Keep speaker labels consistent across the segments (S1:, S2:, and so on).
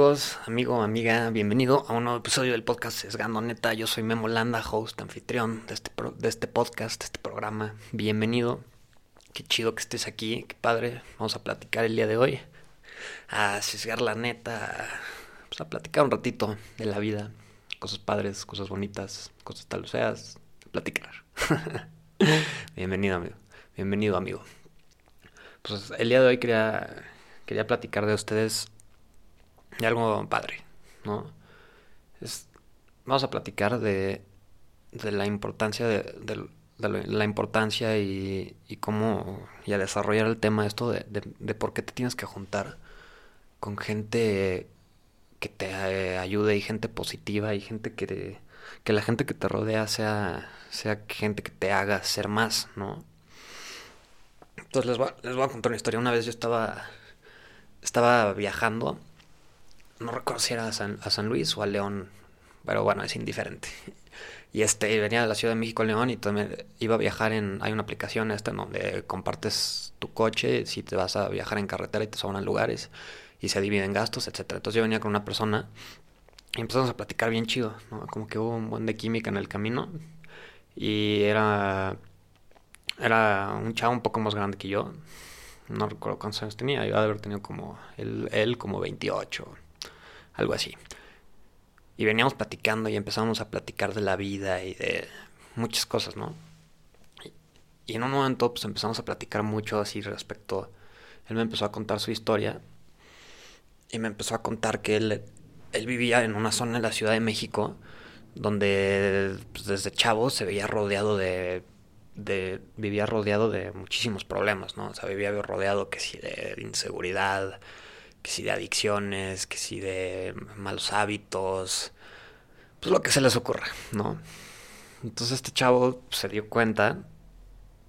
S1: Amigos, amigo, amiga, bienvenido a un nuevo episodio del podcast Sesgando Neta. Yo soy Memo Landa, host, anfitrión de este, de este podcast, de este programa. Bienvenido. Qué chido que estés aquí, qué padre. Vamos a platicar el día de hoy. A sesgar la neta, pues a platicar un ratito de la vida. Cosas padres, cosas bonitas, cosas tal seas. Platicar. Bienvenido, amigo. Bienvenido, amigo. Pues el día de hoy quería, quería platicar de ustedes de algo padre, ¿no? Es, vamos a platicar de, de la importancia de, de, la importancia y, y, cómo y a desarrollar el tema esto de, por qué te tienes que juntar con gente que te eh, ayude y gente positiva y gente que que la gente que te rodea sea sea gente que te haga ser más, ¿no? Entonces les voy, les voy a contar una historia. Una vez yo estaba estaba viajando no recuerdo si era a San, a San Luis o a León, pero bueno, es indiferente. Y este, venía de la Ciudad de México a León y también iba a viajar en, hay una aplicación esta donde compartes tu coche si te vas a viajar en carretera y te sobran lugares y se dividen gastos, etcétera. Entonces yo venía con una persona y empezamos a platicar bien chido. Como que hubo un buen de química en el camino y era, era un chavo un poco más grande que yo. No recuerdo cuántos años tenía, iba a haber tenido como él, él como 28 algo así. Y veníamos platicando y empezamos a platicar de la vida y de muchas cosas, ¿no? Y en un momento pues empezamos a platicar mucho así respecto, él me empezó a contar su historia y me empezó a contar que él, él vivía en una zona de la Ciudad de México donde pues, desde chavo se veía rodeado de, vivía rodeado de muchísimos problemas, ¿no? O sea, vivía rodeado que sí de inseguridad, que si de adicciones, que si de malos hábitos, pues lo que se les ocurra, ¿no? Entonces este chavo se dio cuenta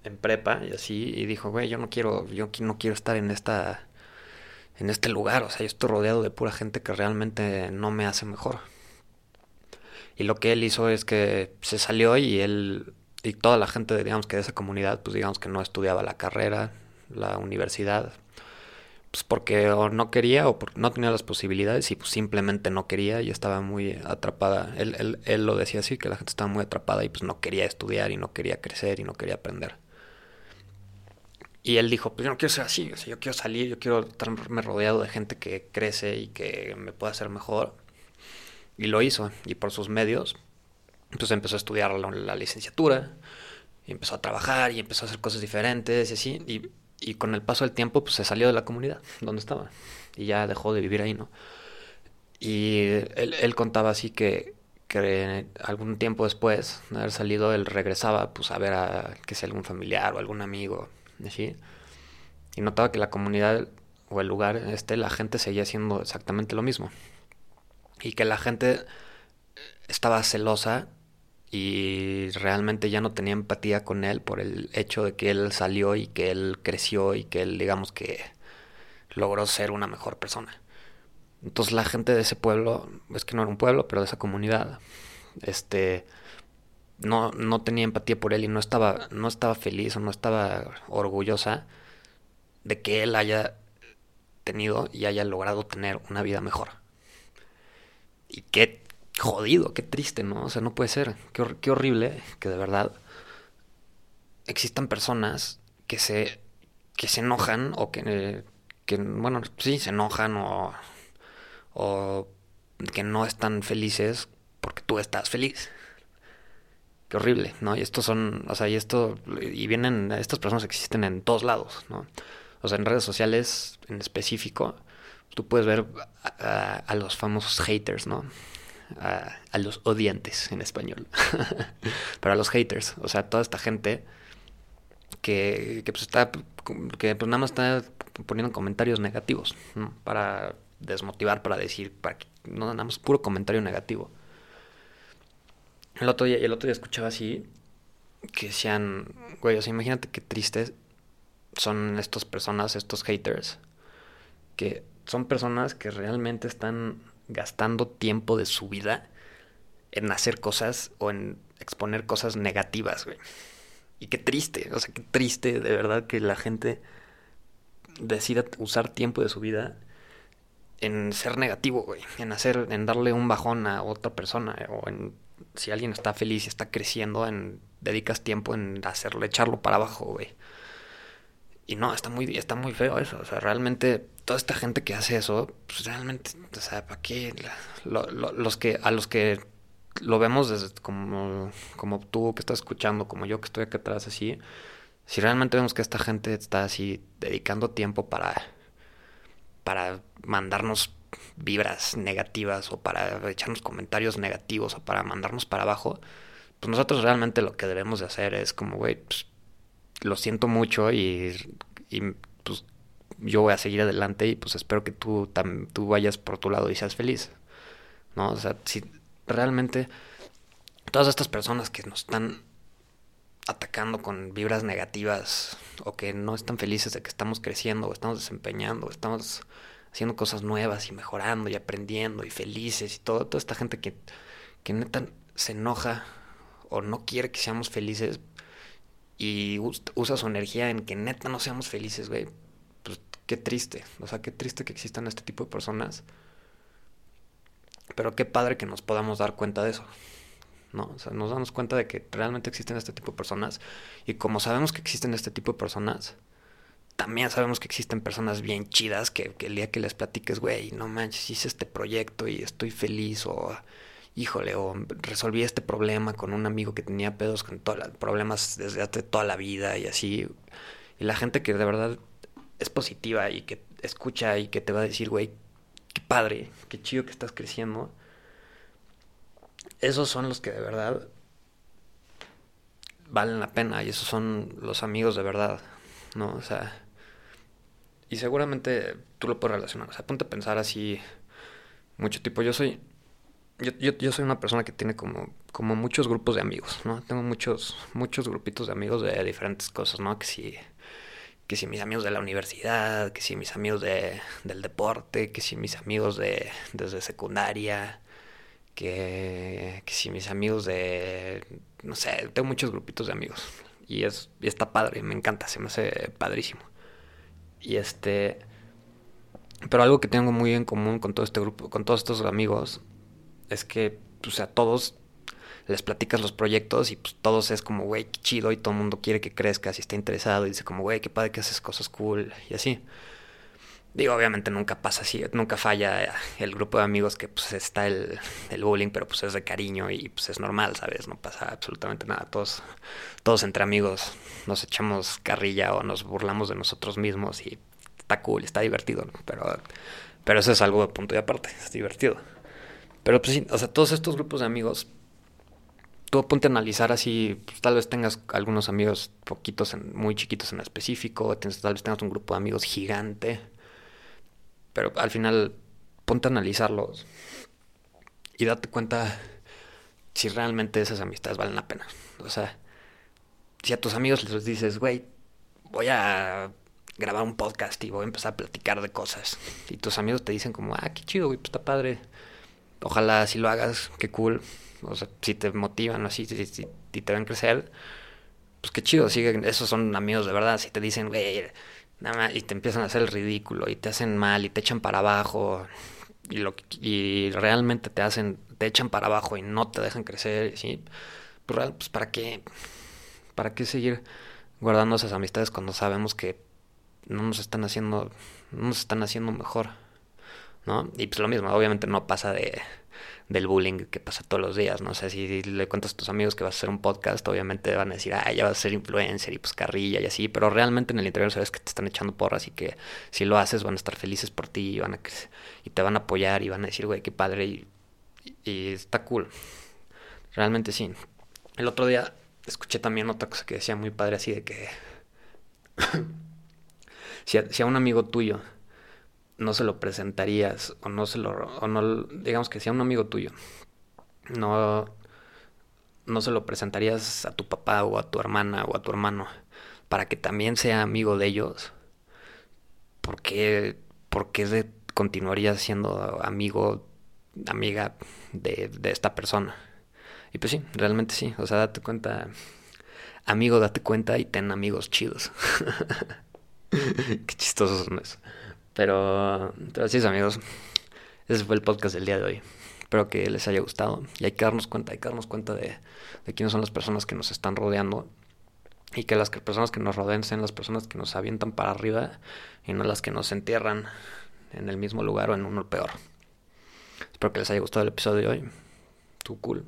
S1: en prepa y así y dijo, güey, yo no quiero, yo no quiero estar en esta, en este lugar, o sea, yo estoy rodeado de pura gente que realmente no me hace mejor. Y lo que él hizo es que se salió y él y toda la gente, digamos que de esa comunidad, pues digamos que no estudiaba la carrera, la universidad, pues porque no quería o no tenía las posibilidades y pues simplemente no quería y estaba muy atrapada. Él, él, él, lo decía así, que la gente estaba muy atrapada y pues no quería estudiar y no quería crecer y no quería aprender. Y él dijo, pues yo no quiero ser así, yo quiero salir, yo quiero estarme rodeado de gente que crece y que me pueda hacer mejor. Y lo hizo, y por sus medios, pues empezó a estudiar la, licenciatura, y empezó a trabajar y empezó a hacer cosas diferentes y así. Y con el paso del tiempo pues se salió de la comunidad donde estaba y ya dejó de vivir ahí, ¿no? Y él, él contaba así que, que algún tiempo después de haber salido él regresaba pues a ver a que sea algún familiar o algún amigo, así. Y notaba que la comunidad o el lugar este la gente seguía haciendo exactamente lo mismo. Y que la gente estaba celosa y realmente ya no tenía empatía con él por el hecho de que él salió y que él creció y que él digamos que logró ser una mejor persona. Entonces la gente de ese pueblo, es que no era un pueblo, pero de esa comunidad, este no, no tenía empatía por él y no estaba, no estaba feliz o no estaba orgullosa de que él haya tenido y haya logrado tener una vida mejor. Y qué jodido, qué triste, ¿no? O sea, no puede ser. Qué, horrible que de verdad existan personas que se, que se enojan o que, que, bueno, sí, se enojan o, o que no están felices porque tú estás feliz. Qué horrible, ¿no? Y estos son, o sea, y esto, y vienen, estas personas existen en todos lados, ¿no? O sea, en redes sociales en específico, tú puedes ver a los famosos haters, ¿no? A, los odiantes en español, pero a los haters, o sea, toda esta gente que, que pues está, que pues nada más está poniendo comentarios negativos, para desmotivar, para decir, para que, no, nada más puro comentario negativo. El otro día, el otro día escuchaba así, que decían, güey, imagínate qué tristes son estas personas, estos haters, que son personas que realmente están gastando tiempo de su vida en hacer cosas o en exponer cosas negativas, güey. Y qué triste, o sea, qué triste de verdad que la gente decida usar tiempo de su vida en ser negativo, güey, en hacer, en darle un bajón a otra persona, o en si alguien está feliz y está creciendo, en dedicas tiempo en hacerlo, echarlo para abajo, güey. Y no, está muy, está muy feo eso. O sea, realmente, toda esta gente que hace eso, pues realmente, o sea, ¿para qué? los que, a los que lo vemos desde como, como tú que estás escuchando, como yo que estoy aquí atrás así, si realmente vemos que esta gente está así dedicando tiempo para, para mandarnos vibras negativas o para echarnos comentarios negativos o para mandarnos para abajo, pues nosotros realmente lo que debemos de hacer es como, güey, pues lo siento mucho y, y pues yo voy a seguir adelante y pues espero que tú, tú vayas por tu lado y seas feliz. ¿No? O sea, si realmente todas estas personas que nos están atacando con vibras negativas o que no están felices de que estamos creciendo o estamos desempeñando o estamos haciendo cosas nuevas y mejorando y aprendiendo y felices y todo, toda esta gente que, que neta se enoja o no quiere que seamos felices y usa su energía en que neta no seamos felices, güey, pues qué triste, o sea, qué triste que existan este tipo de personas. Pero qué padre que nos podamos dar cuenta de eso. ¿no? O sea, nos damos cuenta de que realmente existen este tipo de personas y como sabemos que existen este tipo de personas, también sabemos que existen personas bien chidas que, el día que les platiques, güey, no manches, hice este proyecto y estoy feliz o híjole, o resolví este problema con un amigo que tenía pedos con todos los problemas desde hace toda la vida y así. Y la gente que de verdad es positiva y que escucha y que te va a decir, güey, qué padre, qué chido que estás creciendo. Esos son los que de verdad valen la pena y esos son los amigos de verdad, ¿no? O sea, y seguramente tú lo puedes relacionar. O sea, ponte a pensar así mucho tipo. Yo soy. Yo, yo, soy una persona que tiene como, como muchos grupos de amigos, ¿no? Tengo muchos, muchos grupitos de amigos de diferentes cosas, ¿no? Que si, que si mis amigos de la universidad, que si mis amigos de, del deporte, que si mis amigos de desde secundaria, que, que si mis amigos de, no sé, tengo muchos grupitos de amigos. Y, es, y está padre, me encanta, se me hace padrísimo. Y este. Pero algo que tengo muy en común con todo este grupo, con todos estos amigos, es que, pues a todos les platicas los proyectos y pues todos es como, güey, qué chido y todo el mundo quiere que crezcas y está interesado y dice como, güey, qué padre que haces cosas cool y así. Digo, obviamente nunca pasa así, nunca falla el grupo de amigos que pues está el, el bullying, pero pues es de cariño y pues es normal, ¿sabes? No pasa absolutamente nada. Todos, todos entre amigos nos echamos carrilla o nos burlamos de nosotros mismos y está cool, está divertido, pero, pero eso es algo de punto y aparte, es divertido. Pero pues sí, o sea, todos estos grupos de amigos, tú ponte a analizar así, pues, tal vez tengas algunos amigos poquitos, en, muy chiquitos en específico, tal vez tengas un grupo de amigos gigante pero al final, ponte a analizarlos y date cuenta si realmente esas amistades valen la pena. O sea, si a tus amigos les dices, güey, voy a grabar un podcast y voy a empezar a platicar de cosas. Y tus amigos te dicen como, ah, qué chido, güey, pues está padre. Ojalá si lo hagas, qué cool. O sea, si te motivan así, si, si, te ven crecer, pues qué chido, siguen, esos son amigos de verdad. Si te dicen, güey, nada y te empiezan a hacer el ridículo y te hacen mal y te echan para abajo y lo y realmente te hacen te echan para abajo y no te dejan crecer sí pues, pues para qué para qué seguir guardando esas amistades cuando sabemos que no nos están haciendo no nos están haciendo mejor no y pues lo mismo obviamente no pasa de del bullying que pasa todos los días, ¿no? O sea, si le cuentas a tus amigos que vas a hacer un podcast, obviamente van a decir, ah, ya vas a ser influencer y pues carrilla y así, pero realmente en el interior sabes que te están echando porras y que si lo haces van a estar felices por ti y, van a, y te van a apoyar y van a decir, güey, qué padre y, y está cool. Realmente sí. El otro día escuché también otra cosa que decía muy padre así de que si, si a un amigo tuyo no se lo presentarías o no se lo o no digamos que sea un amigo tuyo no no se lo presentarías a tu papá o a tu hermana o a tu hermano para que también sea amigo de ellos ¿por qué, por qué continuarías siendo amigo amiga de, esta persona y pues sí realmente sí o sea date cuenta amigo date cuenta y ten amigos chidos. Qué chistosos son eso pero, así es, amigos. ese fue el podcast del día de hoy. Espero que les haya gustado. Y hay que darnos cuenta, hay que darnos cuenta de, de quiénes son las personas que nos están rodeando. Y que las personas que nos rodean sean las personas que nos avientan para arriba y no las que nos entierran en el mismo lugar o en uno peor. Espero que les haya gustado el episodio de hoy. Tu cool.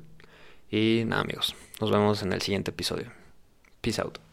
S1: Y nada amigos, nos vemos en el siguiente episodio. Peace out.